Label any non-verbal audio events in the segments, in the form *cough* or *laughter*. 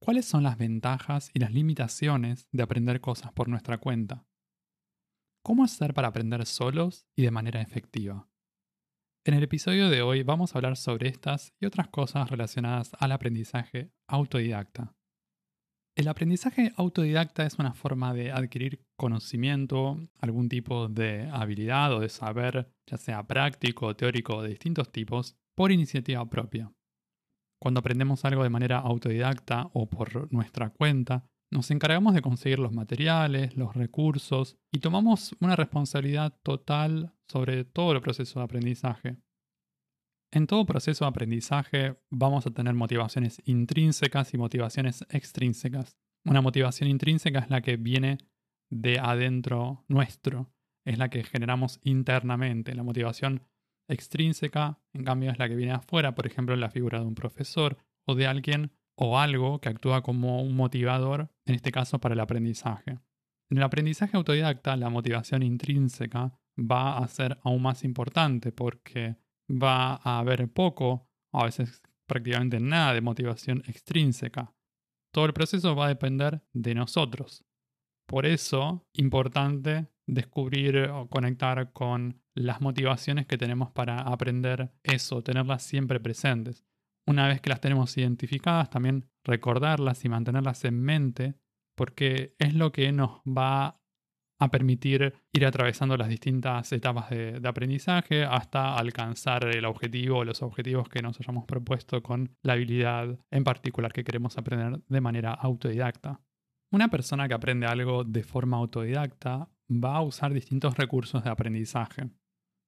¿Cuáles son las ventajas y las limitaciones de aprender cosas por nuestra cuenta? ¿Cómo hacer para aprender solos y de manera efectiva? En el episodio de hoy vamos a hablar sobre estas y otras cosas relacionadas al aprendizaje autodidacta. El aprendizaje autodidacta es una forma de adquirir conocimiento, algún tipo de habilidad o de saber, ya sea práctico o teórico de distintos tipos, por iniciativa propia. Cuando aprendemos algo de manera autodidacta o por nuestra cuenta, nos encargamos de conseguir los materiales, los recursos y tomamos una responsabilidad total sobre todo el proceso de aprendizaje. En todo proceso de aprendizaje vamos a tener motivaciones intrínsecas y motivaciones extrínsecas. Una motivación intrínseca es la que viene de adentro nuestro, es la que generamos internamente. La motivación extrínseca, en cambio, es la que viene afuera, por ejemplo, la figura de un profesor o de alguien o algo que actúa como un motivador, en este caso para el aprendizaje. En el aprendizaje autodidacta, la motivación intrínseca va a ser aún más importante porque va a haber poco, a veces prácticamente nada de motivación extrínseca. Todo el proceso va a depender de nosotros. Por eso, importante descubrir o conectar con las motivaciones que tenemos para aprender eso, tenerlas siempre presentes. Una vez que las tenemos identificadas, también recordarlas y mantenerlas en mente, porque es lo que nos va a permitir ir atravesando las distintas etapas de, aprendizaje hasta alcanzar el objetivo o los objetivos que nos hayamos propuesto con la habilidad en particular que queremos aprender de manera autodidacta. Una persona que aprende algo de forma autodidacta va a usar distintos recursos de aprendizaje.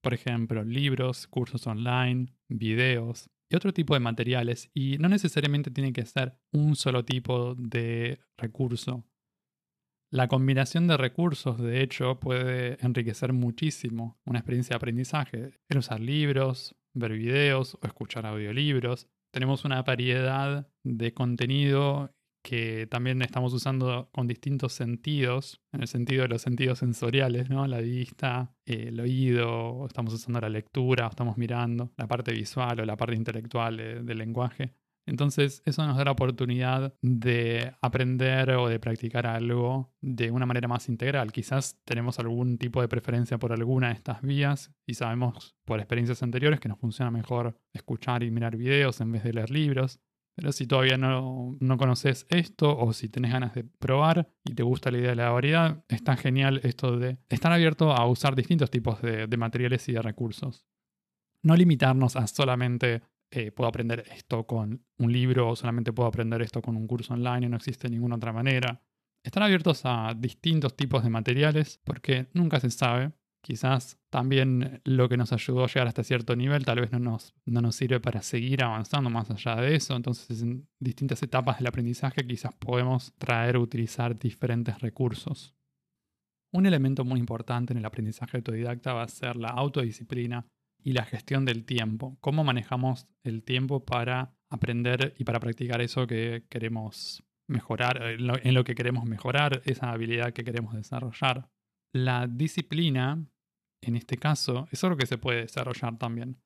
Por ejemplo, libros, cursos online, videos y otro tipo de materiales. Y no necesariamente tiene que ser un solo tipo de recurso. La combinación de recursos, de hecho, puede enriquecer muchísimo una experiencia de aprendizaje. El usar libros, ver videos o escuchar audiolibros. Tenemos una variedad de contenido que también estamos usando con distintos sentidos, en el sentido de los sentidos sensoriales, ¿no? La vista, el oído, estamos usando la lectura, estamos mirando la parte visual o la parte intelectual del lenguaje. Entonces eso nos da la oportunidad de aprender o de practicar algo de una manera más integral. Quizás tenemos algún tipo de preferencia por alguna de estas vías y sabemos por experiencias anteriores que nos funciona mejor escuchar y mirar videos en vez de leer libros. Pero si todavía no, conoces esto o si tenés ganas de probar y te gusta la idea de la variedad, está genial esto de estar abierto a usar distintos tipos de, materiales y de recursos. No limitarnos a solamente eh, puedo aprender esto con un libro o solamente puedo aprender esto con un curso online y no existe ninguna otra manera. Estar abiertos a distintos tipos de materiales porque nunca se sabe Quizás también lo que nos ayudó a llegar hasta cierto nivel tal vez no nos, no nos sirve para seguir avanzando más allá de eso. Entonces en distintas etapas del aprendizaje quizás podemos traer o utilizar diferentes recursos. Un elemento muy importante en el aprendizaje autodidacta va a ser la autodisciplina y la gestión del tiempo. Cómo manejamos el tiempo para aprender y para practicar eso que queremos mejorar, en lo que queremos mejorar, esa habilidad que queremos desarrollar. La disciplina, en este caso, es algo que se puede desarrollar también.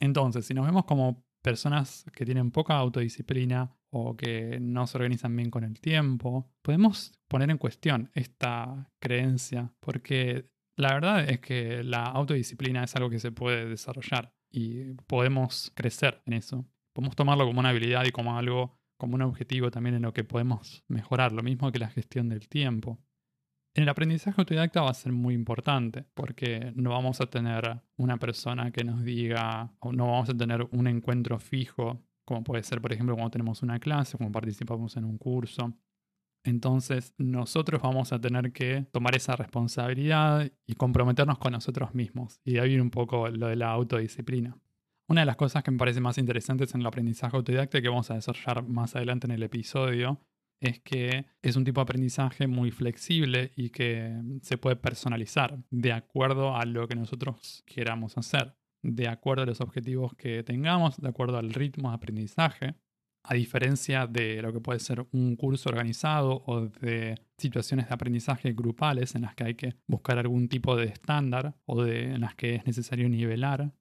Entonces, si nos vemos como personas que tienen poca autodisciplina o que no se organizan bien con el tiempo, podemos poner en cuestión esta creencia, porque la verdad es que la autodisciplina es algo que se puede desarrollar y podemos crecer en eso. Podemos tomarlo como una habilidad y como algo, como un objetivo también en lo que podemos mejorar, lo mismo que la gestión del tiempo. En el aprendizaje autodidacta va a ser muy importante porque no vamos a tener una persona que nos diga o no vamos a tener un encuentro fijo, como puede ser, por ejemplo, cuando tenemos una clase, como participamos en un curso. Entonces nosotros vamos a tener que tomar esa responsabilidad y comprometernos con nosotros mismos. Y de ahí viene un poco lo de la autodisciplina. Una de las cosas que me parece más interesantes en el aprendizaje autodidacta que vamos a desarrollar más adelante en el episodio es que es un tipo de aprendizaje muy flexible y que se puede personalizar de acuerdo a lo que nosotros queramos hacer, de acuerdo a los objetivos que tengamos, de acuerdo al ritmo de aprendizaje a diferencia de lo que puede ser un curso organizado o de situaciones de aprendizaje grupales en las que hay que buscar algún tipo de estándar o de, en las que es necesario nivelar.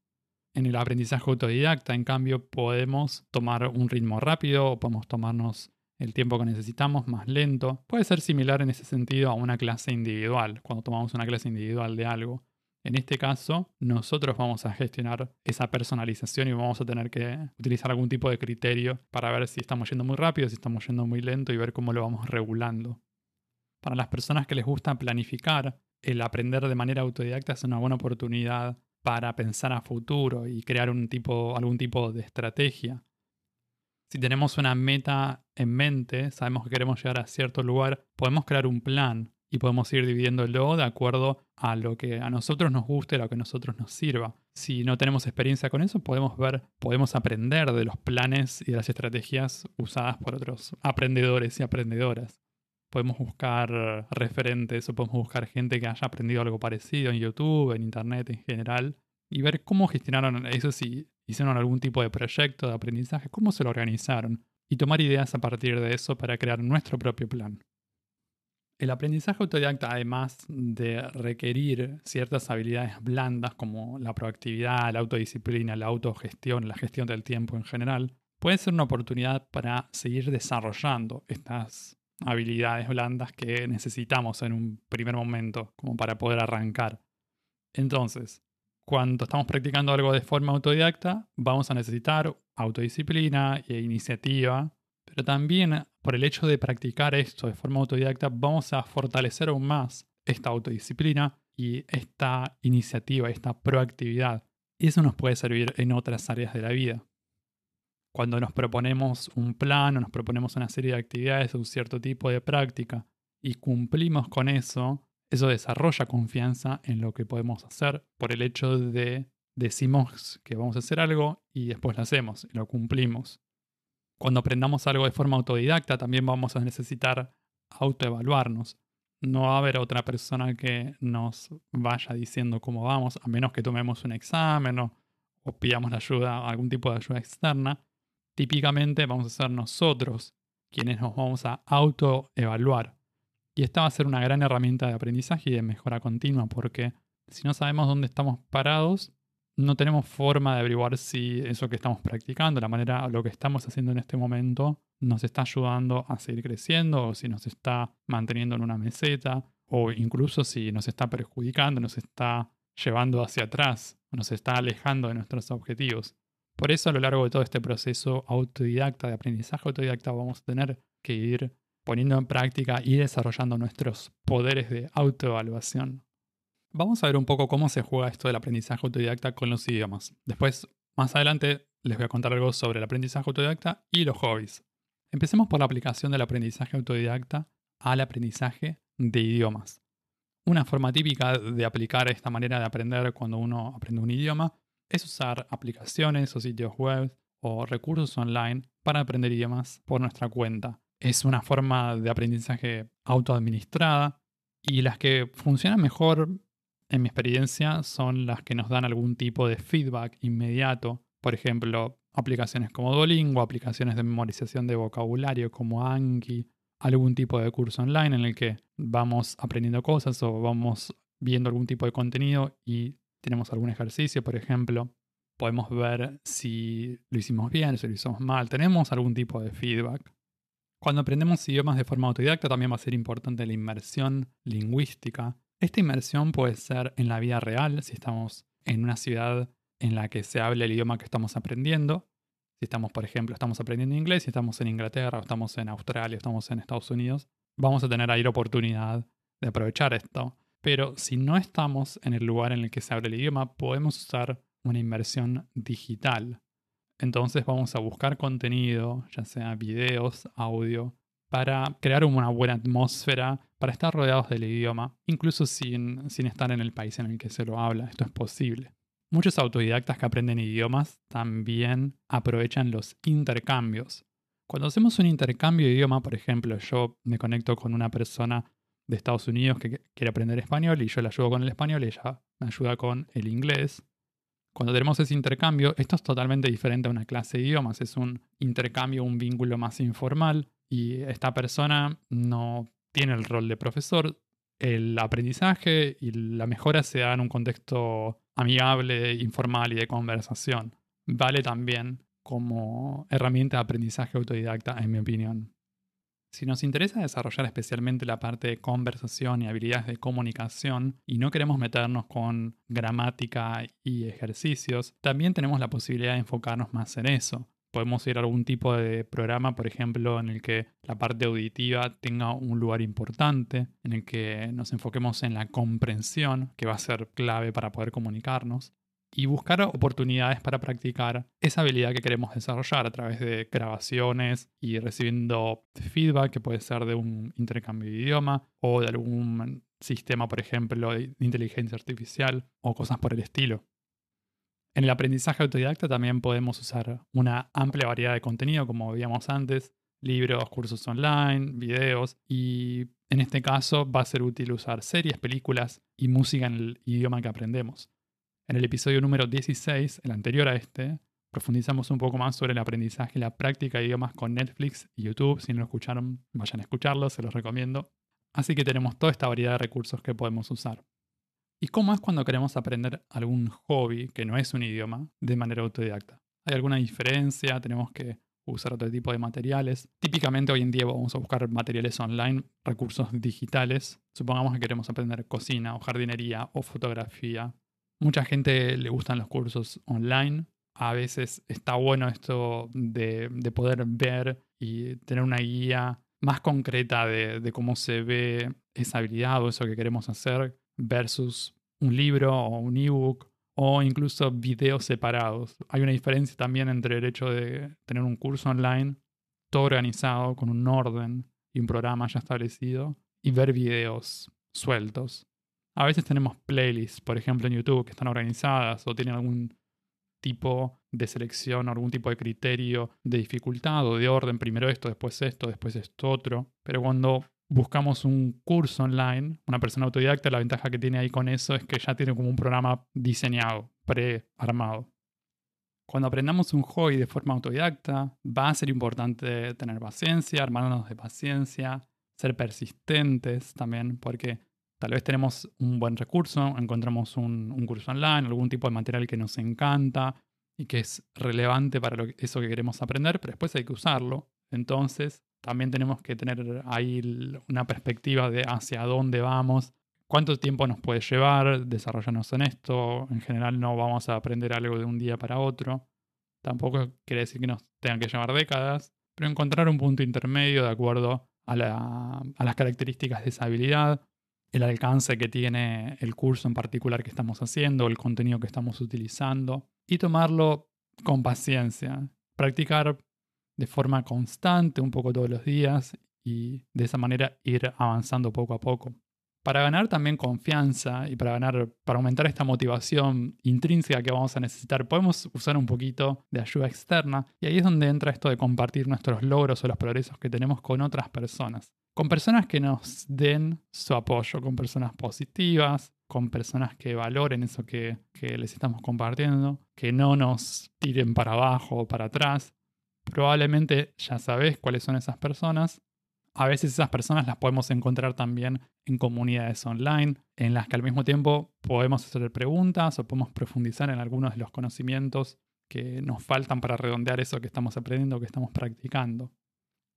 En el aprendizaje autodidacta, en cambio, podemos tomar un ritmo rápido o podemos tomarnos el tiempo que necesitamos más lento. Puede ser similar en ese sentido a una clase individual, cuando tomamos una clase individual de algo. En este caso, nosotros vamos a gestionar esa personalización y vamos a tener que utilizar algún tipo de criterio para ver si estamos yendo muy rápido, si estamos yendo muy lento y ver cómo lo vamos regulando. Para las personas que les gusta planificar, el aprender de manera autodidacta es una buena oportunidad para pensar a futuro y crear un tipo, algún tipo de estrategia. Si tenemos una meta en mente, sabemos que queremos llegar a cierto lugar, podemos crear un plan y podemos ir dividiéndolo de acuerdo a lo que a nosotros nos guste, a lo que a nosotros nos sirva. Si no tenemos experiencia con eso, podemos ver, podemos aprender de los planes y de las estrategias usadas por otros aprendedores y aprendedoras. Podemos buscar referentes o podemos buscar gente que haya aprendido algo parecido en YouTube, en Internet en general, y ver cómo gestionaron eso, si hicieron algún tipo de proyecto de aprendizaje, cómo se lo organizaron, y tomar ideas a partir de eso para crear nuestro propio plan. El aprendizaje autodidacta, además de requerir ciertas habilidades blandas como la proactividad, la autodisciplina, la autogestión, la gestión del tiempo en general, puede ser una oportunidad para seguir desarrollando estas habilidades blandas que necesitamos en un primer momento como para poder arrancar. Entonces, cuando estamos practicando algo de forma autodidacta, vamos a necesitar autodisciplina e iniciativa pero también por el hecho de practicar esto de forma autodidacta, vamos a fortalecer aún más esta autodisciplina y esta iniciativa, esta proactividad. Y eso nos puede servir en otras áreas de la vida. Cuando nos proponemos un plan o nos proponemos una serie de actividades un cierto tipo de práctica y cumplimos con eso, eso desarrolla confianza en lo que podemos hacer por el hecho de decimos que vamos a hacer algo y después lo hacemos lo cumplimos. Cuando aprendamos algo de forma autodidacta, también vamos a necesitar autoevaluarnos. No va a haber otra persona que nos vaya diciendo cómo vamos, a menos que tomemos un examen o, pidamos la ayuda, algún tipo de ayuda externa. Típicamente vamos a ser nosotros quienes nos vamos a autoevaluar. Y esta va a ser una gran herramienta de aprendizaje y de mejora continua, porque si no sabemos dónde estamos parados, no tenemos forma de averiguar si eso que estamos practicando, la manera, lo que estamos haciendo en este momento, nos está ayudando a seguir creciendo o si nos está manteniendo en una meseta o incluso si nos está perjudicando, nos está llevando hacia atrás, nos está alejando de nuestros objetivos. Por eso a lo largo de todo este proceso autodidacta, de aprendizaje autodidacta, vamos a tener que ir poniendo en práctica y desarrollando nuestros poderes de autoevaluación. Vamos a ver un poco cómo se juega esto del aprendizaje autodidacta con los idiomas. Después, más adelante, les voy a contar algo sobre el aprendizaje autodidacta y los hobbies. Empecemos por la aplicación del aprendizaje autodidacta al aprendizaje de idiomas. Una forma típica de aplicar esta manera de aprender cuando uno aprende un idioma es usar aplicaciones o sitios web o recursos online para aprender idiomas por nuestra cuenta. Es una forma de aprendizaje autoadministrada y las que funcionan mejor en mi experiencia, son las que nos dan algún tipo de feedback inmediato. Por ejemplo, aplicaciones como Duolingo, aplicaciones de memorización de vocabulario como Anki, algún tipo de curso online en el que vamos aprendiendo cosas o vamos viendo algún tipo de contenido y tenemos algún ejercicio, por ejemplo. Podemos ver si lo hicimos bien, si lo hicimos mal. Tenemos algún tipo de feedback. Cuando aprendemos idiomas de forma autodidacta también va a ser importante la inmersión lingüística esta inmersión puede ser en la vida real, si estamos en una ciudad en la que se habla el idioma que estamos aprendiendo. Si estamos, por ejemplo, estamos aprendiendo inglés, si estamos en Inglaterra, o estamos en Australia, o estamos en Estados Unidos, vamos a tener ahí la oportunidad de aprovechar esto. Pero si no estamos en el lugar en el que se habla el idioma, podemos usar una inmersión digital. Entonces vamos a buscar contenido, ya sea videos, audio, para crear una buena atmósfera, para estar rodeados del idioma, incluso sin, sin estar en el país en el que se lo habla. Esto es posible. Muchos autodidactas que aprenden idiomas también aprovechan los intercambios. Cuando hacemos un intercambio de idioma, por ejemplo, yo me conecto con una persona de Estados Unidos que quiere aprender español y yo le ayudo con el español y ella me ayuda con el inglés. Cuando tenemos ese intercambio, esto es totalmente diferente a una clase de idiomas, es un intercambio, un vínculo más informal y esta persona no tiene el rol de profesor. El aprendizaje y la mejora se da en un contexto amigable, informal y de conversación. Vale también como herramienta de aprendizaje autodidacta, en mi opinión. Si nos interesa desarrollar especialmente la parte de conversación y habilidades de comunicación y no queremos meternos con gramática y ejercicios, también tenemos la posibilidad de enfocarnos más en eso. Podemos ir a algún tipo de programa, por ejemplo, en el que la parte auditiva tenga un lugar importante, en el que nos enfoquemos en la comprensión, que va a ser clave para poder comunicarnos y buscar oportunidades para practicar esa habilidad que queremos desarrollar a través de grabaciones y recibiendo feedback que puede ser de un intercambio de idioma o de algún sistema, por ejemplo, de inteligencia artificial o cosas por el estilo. En el aprendizaje autodidacta también podemos usar una amplia variedad de contenido, como veíamos antes, libros, cursos online, videos y en este caso va a ser útil usar series, películas y música en el idioma que aprendemos. En el episodio número 16, el anterior a este, profundizamos un poco más sobre el aprendizaje y la práctica de idiomas con Netflix y YouTube. Si no lo escucharon, vayan a escucharlo, se los recomiendo. Así que tenemos toda esta variedad de recursos que podemos usar. ¿Y cómo es cuando queremos aprender algún hobby que no es un idioma de manera autodidacta? ¿Hay alguna diferencia? ¿Tenemos que usar otro tipo de materiales? Típicamente hoy en día vamos a buscar materiales online, recursos digitales. Supongamos que queremos aprender cocina o jardinería o fotografía Mucha gente le gustan los cursos online. A veces está bueno esto de, poder ver y tener una guía más concreta de, cómo se ve esa habilidad o eso que queremos hacer versus un libro o un ebook o incluso videos separados. Hay una diferencia también entre el hecho de tener un curso online todo organizado con un orden y un programa ya establecido y ver videos sueltos. A veces tenemos playlists, por ejemplo en YouTube, que están organizadas o tienen algún tipo de selección o algún tipo de criterio de dificultad o de orden, primero esto, después esto, después esto otro. Pero cuando buscamos un curso online, una persona autodidacta, la ventaja que tiene ahí con eso es que ya tiene como un programa diseñado, pre-armado. Cuando aprendamos un hobby de forma autodidacta, va a ser importante tener paciencia, armarnos de paciencia, ser persistentes también, porque Tal vez tenemos un buen recurso, encontramos un, curso online, algún tipo de material que nos encanta y que es relevante para eso que queremos aprender, pero después hay que usarlo. Entonces, también tenemos que tener ahí una perspectiva de hacia dónde vamos, cuánto tiempo nos puede llevar desarrollarnos en esto. En general no vamos a aprender algo de un día para otro. Tampoco quiere decir que nos tengan que llevar décadas, pero encontrar un punto intermedio de acuerdo a, a las características de esa habilidad el alcance que tiene el curso en particular que estamos haciendo, el contenido que estamos utilizando y tomarlo con paciencia, practicar de forma constante, un poco todos los días y de esa manera ir avanzando poco a poco. Para ganar también confianza y para ganar, para aumentar esta motivación intrínseca que vamos a necesitar, podemos usar un poquito de ayuda externa y ahí es donde entra esto de compartir nuestros logros o los progresos que tenemos con otras personas con personas que nos den su apoyo, con personas positivas, con personas que valoren eso que, les estamos compartiendo, que no nos tiren para abajo o para atrás. Probablemente ya sabes cuáles son esas personas. A veces esas personas las podemos encontrar también en comunidades online, en las que al mismo tiempo podemos hacer preguntas o podemos profundizar en algunos de los conocimientos que nos faltan para redondear eso que estamos aprendiendo, que estamos practicando.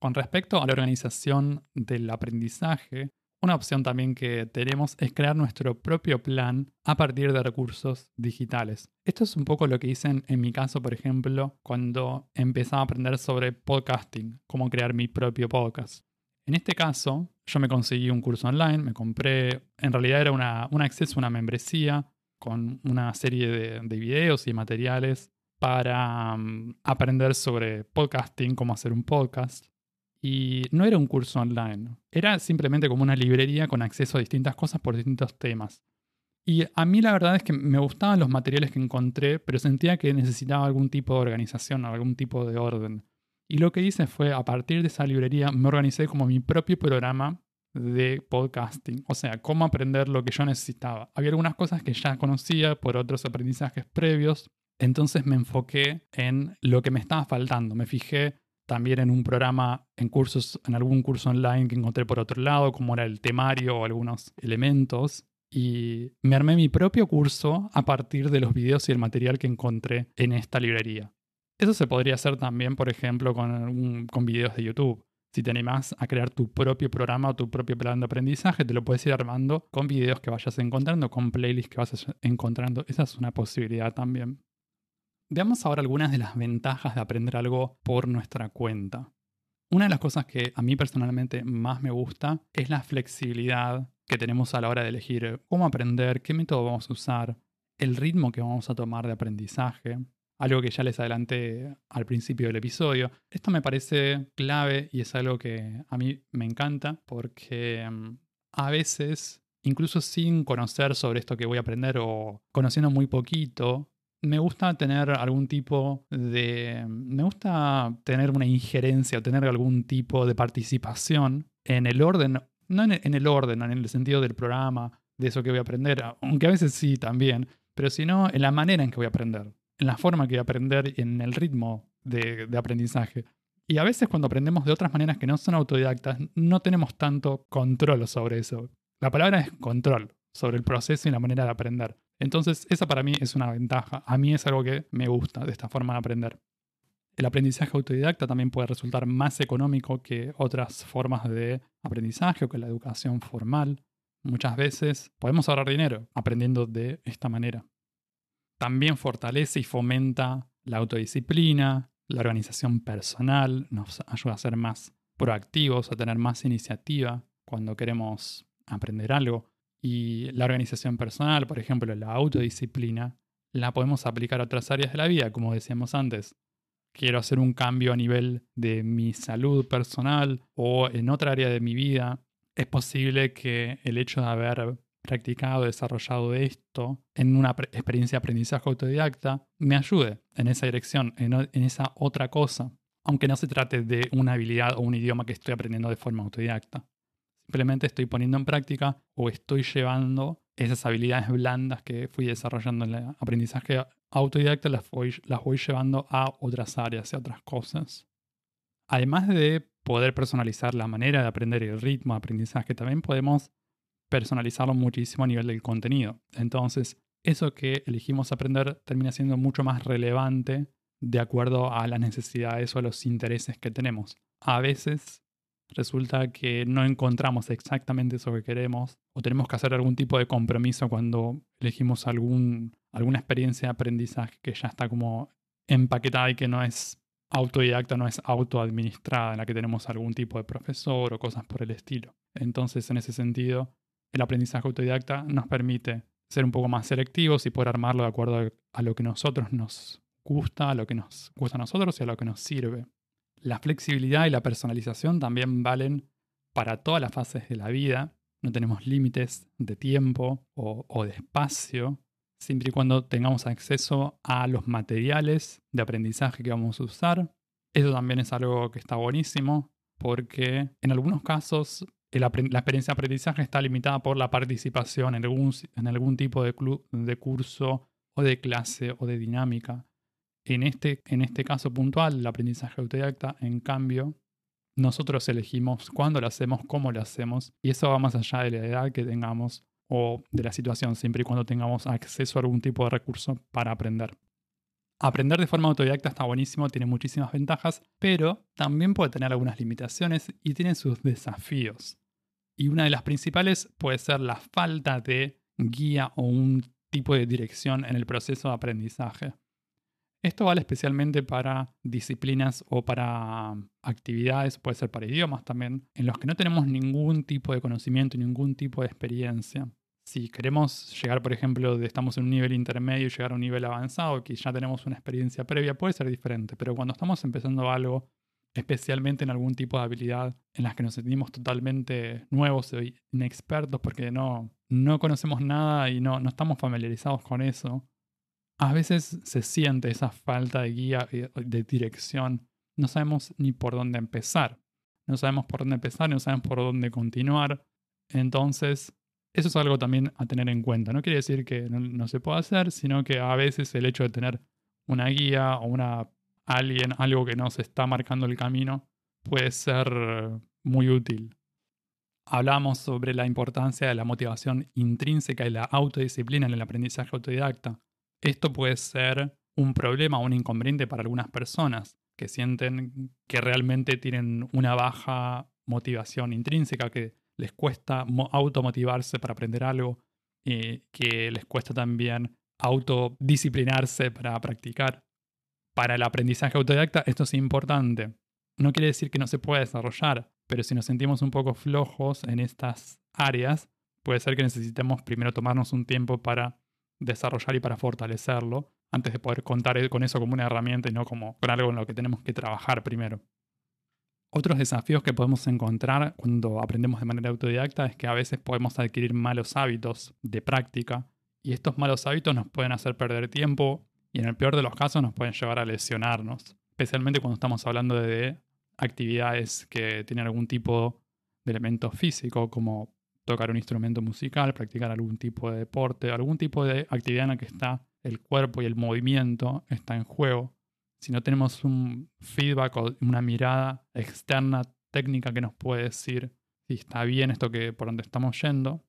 Con respecto a la organización del aprendizaje, una opción también que tenemos es crear nuestro propio plan a partir de recursos digitales. Esto es un poco lo que hice en, mi caso, por ejemplo, cuando empezaba a aprender sobre podcasting, cómo crear mi propio podcast. En este caso, yo me conseguí un curso online, me compré, en realidad era un acceso una membresía con una serie de, de videos y materiales para mm, aprender sobre podcasting, cómo hacer un podcast. Y no era un curso online, era simplemente como una librería con acceso a distintas cosas por distintos temas. Y a mí la verdad es que me gustaban los materiales que encontré, pero sentía que necesitaba algún tipo de organización, algún tipo de orden. Y lo que hice fue, a partir de esa librería, me organicé como mi propio programa de podcasting, o sea, cómo aprender lo que yo necesitaba. Había algunas cosas que ya conocía por otros aprendizajes previos, entonces me enfoqué en lo que me estaba faltando. Me fijé también en un programa, en cursos, en algún curso online que encontré por otro lado, como era el temario o algunos elementos. Y me armé mi propio curso a partir de los videos y el material que encontré en esta librería. Eso se podría hacer también, por ejemplo, con, con videos de YouTube. Si te animas a crear tu propio programa o tu propio plan de aprendizaje, te lo puedes ir armando con videos que vayas encontrando, con playlists que vas encontrando. Esa es una posibilidad también. Veamos ahora algunas de las ventajas de aprender algo por nuestra cuenta. Una de las cosas que a mí personalmente más me gusta es la flexibilidad que tenemos a la hora de elegir cómo aprender, qué método vamos a usar, el ritmo que vamos a tomar de aprendizaje algo que ya les adelanté al principio del episodio. Esto me parece clave y es algo que a mí me encanta porque mm, a veces, incluso sin conocer sobre esto que voy a aprender o conociendo muy poquito, me gusta tener algún tipo de... Me gusta tener una injerencia o tener algún tipo de participación en el orden, no en el orden, en el sentido del programa, de eso que voy a aprender, aunque a veces sí también, pero sino en la manera en que voy a aprender en la forma que aprender y en el ritmo de, aprendizaje. Y a veces cuando aprendemos de otras maneras que no son autodidactas, no tenemos tanto control sobre eso. La palabra es control sobre el proceso y la manera de aprender. Entonces, esa para mí es una ventaja. A mí es algo que me gusta de esta forma de aprender. El aprendizaje autodidacta también puede resultar más económico que otras formas de aprendizaje o que la educación formal. Muchas veces podemos ahorrar dinero aprendiendo de esta manera. También fortalece y fomenta la autodisciplina, la organización personal, nos ayuda a ser más proactivos, a tener más iniciativa cuando queremos aprender algo. Y la organización personal, por ejemplo, la autodisciplina, la podemos aplicar a otras áreas de la vida, como decíamos antes. Quiero hacer un cambio a nivel de mi salud personal o en otra área de mi vida. Es posible que el hecho de haber practicado, desarrollado esto en una experiencia de aprendizaje autodidacta, me ayude en esa dirección, en, en esa otra cosa, aunque no se trate de una habilidad o un idioma que estoy aprendiendo de forma autodidacta. Simplemente estoy poniendo en práctica o estoy llevando esas habilidades blandas que fui desarrollando en el aprendizaje autodidacta, las voy, las voy llevando a otras áreas y a otras cosas. Además de poder personalizar la manera de aprender y el ritmo de aprendizaje, también podemos personalizarlo muchísimo a nivel del contenido. Entonces, eso que elegimos aprender termina siendo mucho más relevante de acuerdo a las necesidades o a los intereses que tenemos. A veces resulta que no encontramos exactamente eso que queremos o tenemos que hacer algún tipo de compromiso cuando elegimos algún, alguna experiencia de aprendizaje que ya está como empaquetada y que no es autodidacta, no es autoadministrada, en la que tenemos algún tipo de profesor o cosas por el estilo. Entonces, en ese sentido, el aprendizaje autodidacta nos permite ser un poco más selectivos y poder armarlo de acuerdo a lo que nosotros nos gusta, a lo que nos gusta a nosotros y a lo que nos sirve. La flexibilidad y la personalización también valen para todas las fases de la vida. No tenemos límites de tiempo o, o de espacio, siempre y cuando tengamos acceso a los materiales de aprendizaje que vamos a usar. Eso también es algo que está buenísimo porque en algunos casos la experiencia de aprendizaje está limitada por la participación en algún, en algún tipo de, de curso o de clase o de dinámica. En este, en este caso puntual, el aprendizaje autodidacta, en cambio, nosotros elegimos cuándo lo hacemos, cómo lo hacemos, y eso va más allá de la edad que tengamos o de la situación, siempre y cuando tengamos acceso a algún tipo de recurso para aprender. Aprender de forma autodidacta está buenísimo, tiene muchísimas ventajas, pero también puede tener algunas limitaciones y tiene sus desafíos. Y una de las principales puede ser la falta de guía o un tipo de dirección en el proceso de aprendizaje. Esto vale especialmente para disciplinas o para actividades, puede ser para idiomas también, en los que no tenemos ningún tipo de conocimiento, ningún tipo de experiencia. Si queremos llegar, por ejemplo, de estamos en un nivel intermedio y llegar a un nivel avanzado, que ya tenemos una experiencia previa, puede ser diferente, pero cuando estamos empezando algo especialmente en algún tipo de habilidad en las que nos sentimos totalmente nuevos e inexpertos porque no, no conocemos nada y no, no estamos familiarizados con eso, a veces se siente esa falta de guía, de dirección. no sabemos ni por dónde empezar. No sabemos por dónde empezar, no sabemos por dónde continuar. Entonces, eso es algo también a tener en cuenta. No quiere decir que no, se pueda hacer, sino que a veces el hecho de tener una guía o una alguien, algo que nos está marcando el camino, puede ser muy útil. Hablamos sobre la importancia de la motivación intrínseca y la autodisciplina en el aprendizaje autodidacta. Esto puede ser un problema o un inconveniente para algunas personas que sienten que realmente tienen una baja motivación intrínseca, que les cuesta automotivarse para aprender algo y que les cuesta también autodisciplinarse para practicar. Para el aprendizaje autodidacta esto es importante. No quiere decir que no se pueda desarrollar, pero si nos sentimos un poco flojos en estas áreas, puede ser que necesitemos primero tomarnos un tiempo para desarrollar y para fortalecerlo, antes de poder contar con eso como una herramienta y no como con algo en lo que tenemos que trabajar primero. Otros desafíos que podemos encontrar cuando aprendemos de manera autodidacta es que a veces podemos adquirir malos hábitos de práctica y estos malos hábitos nos pueden hacer perder tiempo y en el peor de los casos nos pueden llevar a lesionarnos, especialmente cuando estamos hablando de actividades que tienen algún tipo de elemento físico como tocar un instrumento musical, practicar algún tipo de deporte, algún tipo de actividad en la que está el cuerpo y el movimiento está en juego. Si no tenemos un feedback o una mirada externa técnica que nos puede decir si está bien esto que por donde estamos yendo,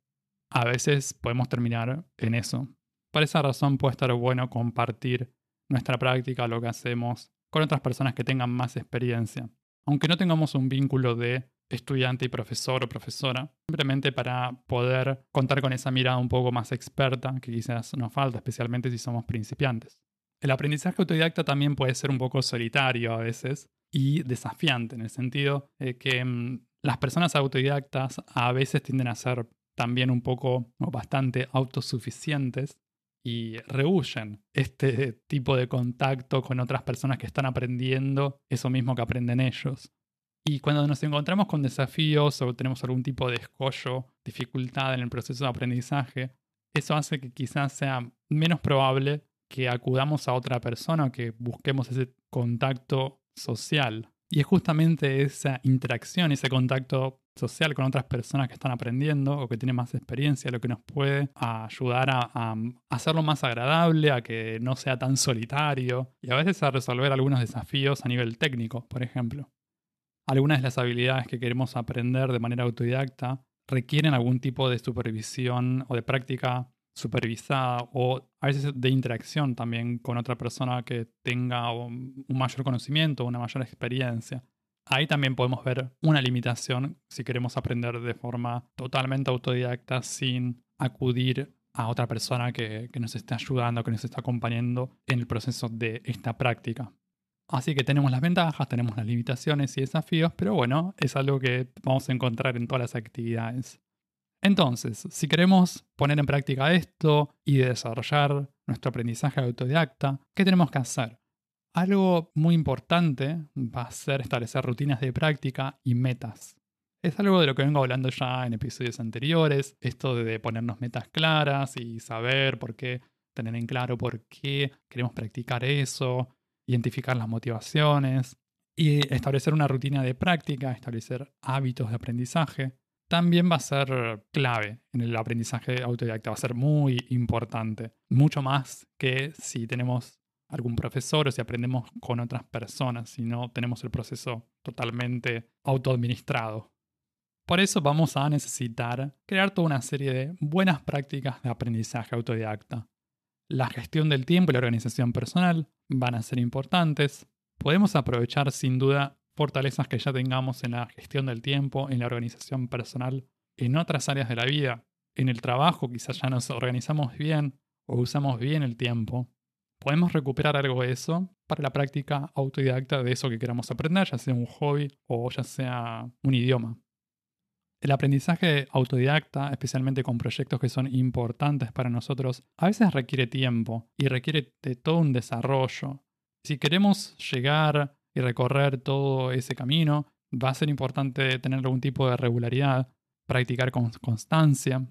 a veces podemos terminar en eso. Por esa razón puede estar bueno compartir nuestra práctica, lo que hacemos, con otras personas que tengan más experiencia. Aunque no tengamos un vínculo de estudiante y profesor o profesora, simplemente para poder contar con esa mirada un poco más experta que quizás nos falta, especialmente si somos principiantes. El aprendizaje autodidacta también puede ser un poco solitario a veces y desafiante, en el sentido de que mm, las personas autodidactas a veces tienden a ser también un poco o bastante autosuficientes y rehuyen este *laughs* tipo de contacto con otras personas que están aprendiendo eso mismo que aprenden ellos. Y cuando nos encontramos con desafíos o tenemos algún tipo de escollo, dificultad en el proceso de aprendizaje, eso hace que quizás sea menos probable que acudamos a otra persona que busquemos ese contacto social. Y es justamente esa interacción, ese contacto social con otras personas que están aprendiendo o que tienen más experiencia lo que nos puede ayudar a, a, hacerlo más agradable, a que no sea tan solitario y a veces a resolver algunos desafíos a nivel técnico, por ejemplo. Algunas de las habilidades que queremos aprender de manera autodidacta requieren algún tipo de supervisión o de práctica supervisada o a veces de interacción también con otra persona que tenga un mayor conocimiento, una mayor experiencia. Ahí también podemos ver una limitación si queremos aprender de forma totalmente autodidacta sin acudir a otra persona que, que nos esté ayudando, que nos esté acompañando en el proceso de esta práctica. Así que tenemos las ventajas, tenemos las limitaciones y desafíos, pero bueno, es algo que vamos a encontrar en todas las actividades. Entonces, si queremos poner en práctica esto y desarrollar nuestro aprendizaje autodidacta, ¿qué tenemos que hacer? Algo muy importante va a ser establecer rutinas de práctica y metas. Es algo de lo que vengo hablando ya en episodios anteriores, esto de ponernos metas claras y saber por qué, tener en claro por qué queremos practicar eso, identificar las motivaciones y establecer una rutina de práctica, establecer hábitos de aprendizaje, también va a ser clave en el aprendizaje autodidacta, va a ser muy importante, mucho más que si tenemos algún profesor o si aprendemos con otras personas, si no tenemos el proceso totalmente autoadministrado. Por eso vamos a necesitar crear toda una serie de buenas prácticas de aprendizaje autodidacta. La gestión del tiempo y la organización personal van a ser importantes. Podemos aprovechar sin duda fortalezas que ya tengamos en la gestión del tiempo, en la organización personal, en otras áreas de la vida. En el trabajo quizás ya nos organizamos bien o usamos bien el tiempo. Podemos recuperar algo de eso para la práctica autodidacta de eso que queramos aprender, ya sea un hobby o ya sea un idioma. El aprendizaje autodidacta, especialmente con proyectos que son importantes para nosotros, a veces requiere tiempo y requiere de todo un desarrollo. Si queremos llegar y recorrer todo ese camino, va a ser importante tener algún tipo de regularidad, practicar con constancia.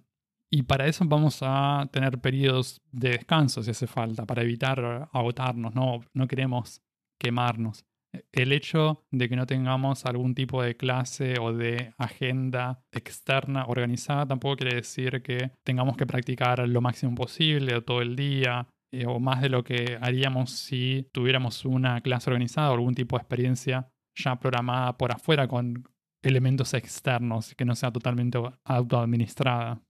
Y para eso vamos a tener periodos de descanso si hace falta, para evitar agotarnos, no, no queremos quemarnos. el hecho de que no tengamos algún tipo de clase o de agenda externa organizada tampoco quiere decir que tengamos que practicar lo máximo posible todo el día eh, o más de lo que haríamos si tuviéramos una clase organizada o algún tipo de experiencia ya programada por afuera con elementos externos que no sea totalmente autoadministrada.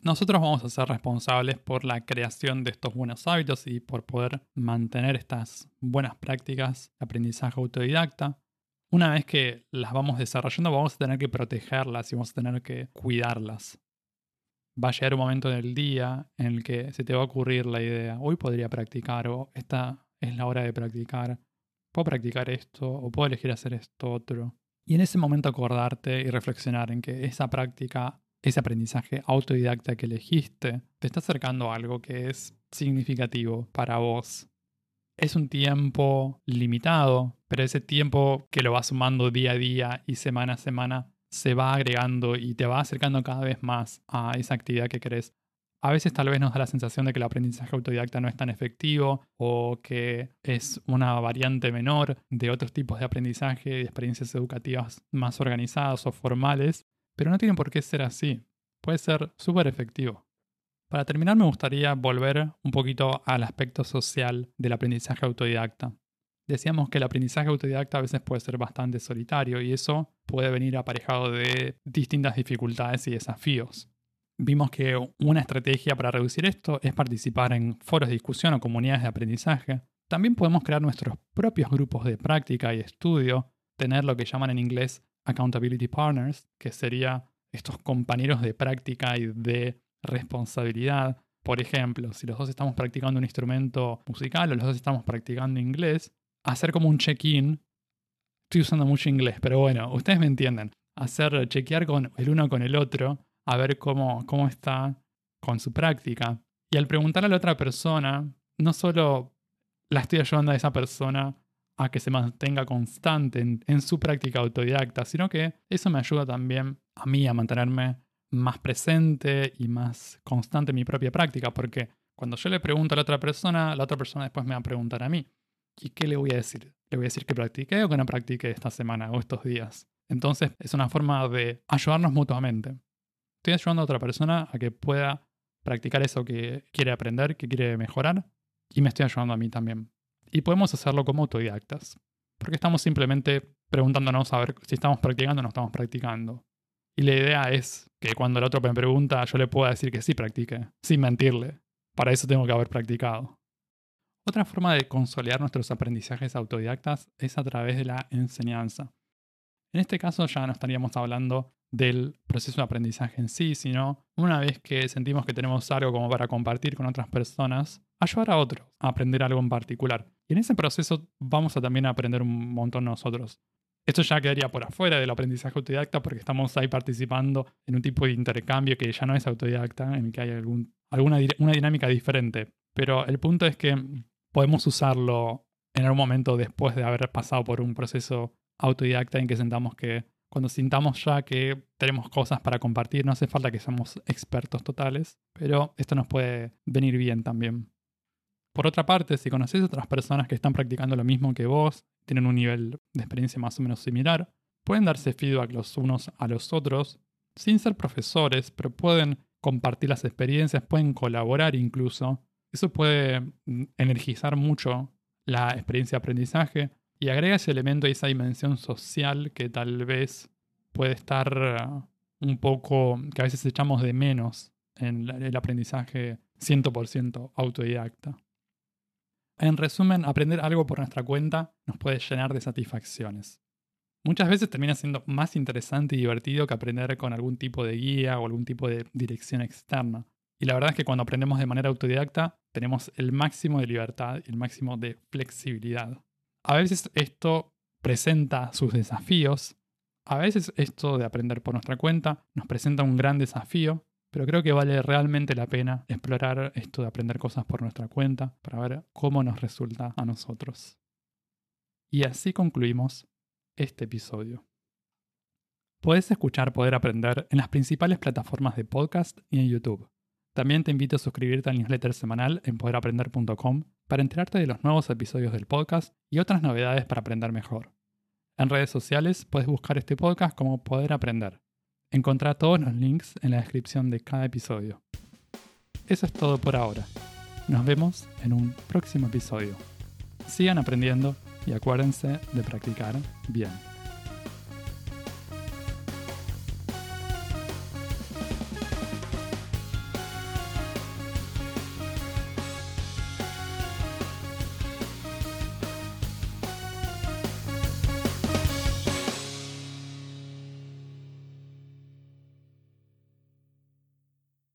Nosotros vamos a ser responsables por la creación de estos buenos hábitos y por poder mantener estas buenas prácticas de aprendizaje autodidacta. Una vez que las vamos desarrollando, vamos a tener que protegerlas y vamos a tener que cuidarlas. Va a llegar un momento del día en el que se te va a ocurrir la idea, hoy podría practicar o esta es la hora de practicar, puedo practicar esto o puedo elegir hacer esto otro. Y en ese momento acordarte y reflexionar en que esa práctica ese aprendizaje autodidacta que elegiste te está acercando a algo que es significativo para vos. Es un tiempo limitado, pero ese tiempo que lo vas sumando día a día y semana a semana se va agregando y te va acercando cada vez más a esa actividad que querés. A veces tal vez nos da la sensación de que el aprendizaje autodidacta no es tan efectivo o que es una variante menor de otros tipos de aprendizaje y experiencias educativas más organizadas o formales, pero no tiene por qué ser así. Puede ser súper efectivo. Para terminar me gustaría volver un poquito al aspecto social del aprendizaje autodidacta. Decíamos que el aprendizaje autodidacta a veces puede ser bastante solitario y eso puede venir aparejado de distintas dificultades y desafíos. Vimos que una estrategia para reducir esto es participar en foros de discusión o comunidades de aprendizaje. También podemos crear nuestros propios grupos de práctica y estudio, tener lo que llaman en inglés accountability partners, que sería estos compañeros de práctica y de responsabilidad. Por ejemplo, si los dos estamos practicando un instrumento musical o los dos estamos practicando inglés, hacer como un check-in. Estoy usando mucho inglés, pero bueno, ustedes me entienden. Hacer chequear con el uno con el otro, a ver cómo, cómo está con su práctica. Y al preguntar a la otra persona, no solo la estoy ayudando a esa persona a que se mantenga constante en, su práctica autodidacta, sino que eso me ayuda también a mí a mantenerme más presente y más constante en mi propia práctica, porque cuando yo le pregunto a la otra persona, la otra persona después me va a preguntar a mí. ¿Y qué le voy a decir? ¿Le voy a decir que practiqué o que no practiqué esta semana o estos días? Entonces es una forma de ayudarnos mutuamente. Estoy ayudando a otra persona a que pueda practicar eso que quiere aprender, que quiere mejorar, y me estoy ayudando a mí también. Y podemos hacerlo como autodidactas, porque estamos simplemente preguntándonos a ver si estamos practicando o no estamos practicando. Y la idea es que cuando el otro me pregunta, yo le pueda decir que sí practique, sin mentirle. Para eso tengo que haber practicado. Otra forma de consolidar nuestros aprendizajes autodidactas es a través de la enseñanza. En este caso ya no estaríamos hablando del proceso de aprendizaje en sí, sino una vez que sentimos que tenemos algo como para compartir con otras personas, ayudar a otros a aprender algo en particular. Y en ese proceso vamos a también aprender un montón nosotros. Esto ya quedaría por afuera del aprendizaje autodidacta porque estamos ahí participando en un tipo de intercambio que ya no es autodidacta, en el que hay alguna una dinámica diferente. Pero el punto es que podemos usarlo en algún momento después de haber pasado por un proceso autodidacta en que sentamos que cuando sintamos ya que tenemos cosas para compartir, no hace falta que seamos expertos totales, pero esto nos puede venir bien también. Por otra parte, si conoces otras personas que están practicando lo mismo que vos, tienen un nivel de experiencia más o menos similar, pueden darse feedback los unos a los otros, sin ser profesores, pero pueden compartir las experiencias, pueden colaborar incluso. Eso puede mm, energizar mucho la experiencia de aprendizaje y agrega ese elemento y esa dimensión social que tal vez puede estar uh, un poco, que a veces echamos de menos en el aprendizaje 100% autodidacta. En resumen, aprender algo por nuestra cuenta nos puede llenar de satisfacciones. Muchas veces termina siendo más interesante y divertido que aprender con algún tipo de guía o algún tipo de dirección externa. Y la verdad es que cuando aprendemos de manera autodidacta tenemos el máximo de libertad y el máximo de flexibilidad. A veces esto presenta sus desafíos, a veces esto de aprender por nuestra cuenta nos presenta un gran desafío, pero creo que vale realmente la pena explorar esto de aprender cosas por nuestra cuenta para ver cómo nos resulta a nosotros. Y así concluimos este episodio. Puedes escuchar Poder Aprender en las principales plataformas de podcast y en YouTube. También te invito a suscribirte al newsletter semanal en poderaprender.com para enterarte de los nuevos episodios del podcast y otras novedades para aprender mejor. En redes sociales puedes buscar este podcast como Poder Aprender. Encontrá todos los links en la descripción de cada episodio. Eso es todo por ahora. Nos vemos en un próximo episodio. Sigan aprendiendo y acuérdense de practicar bien.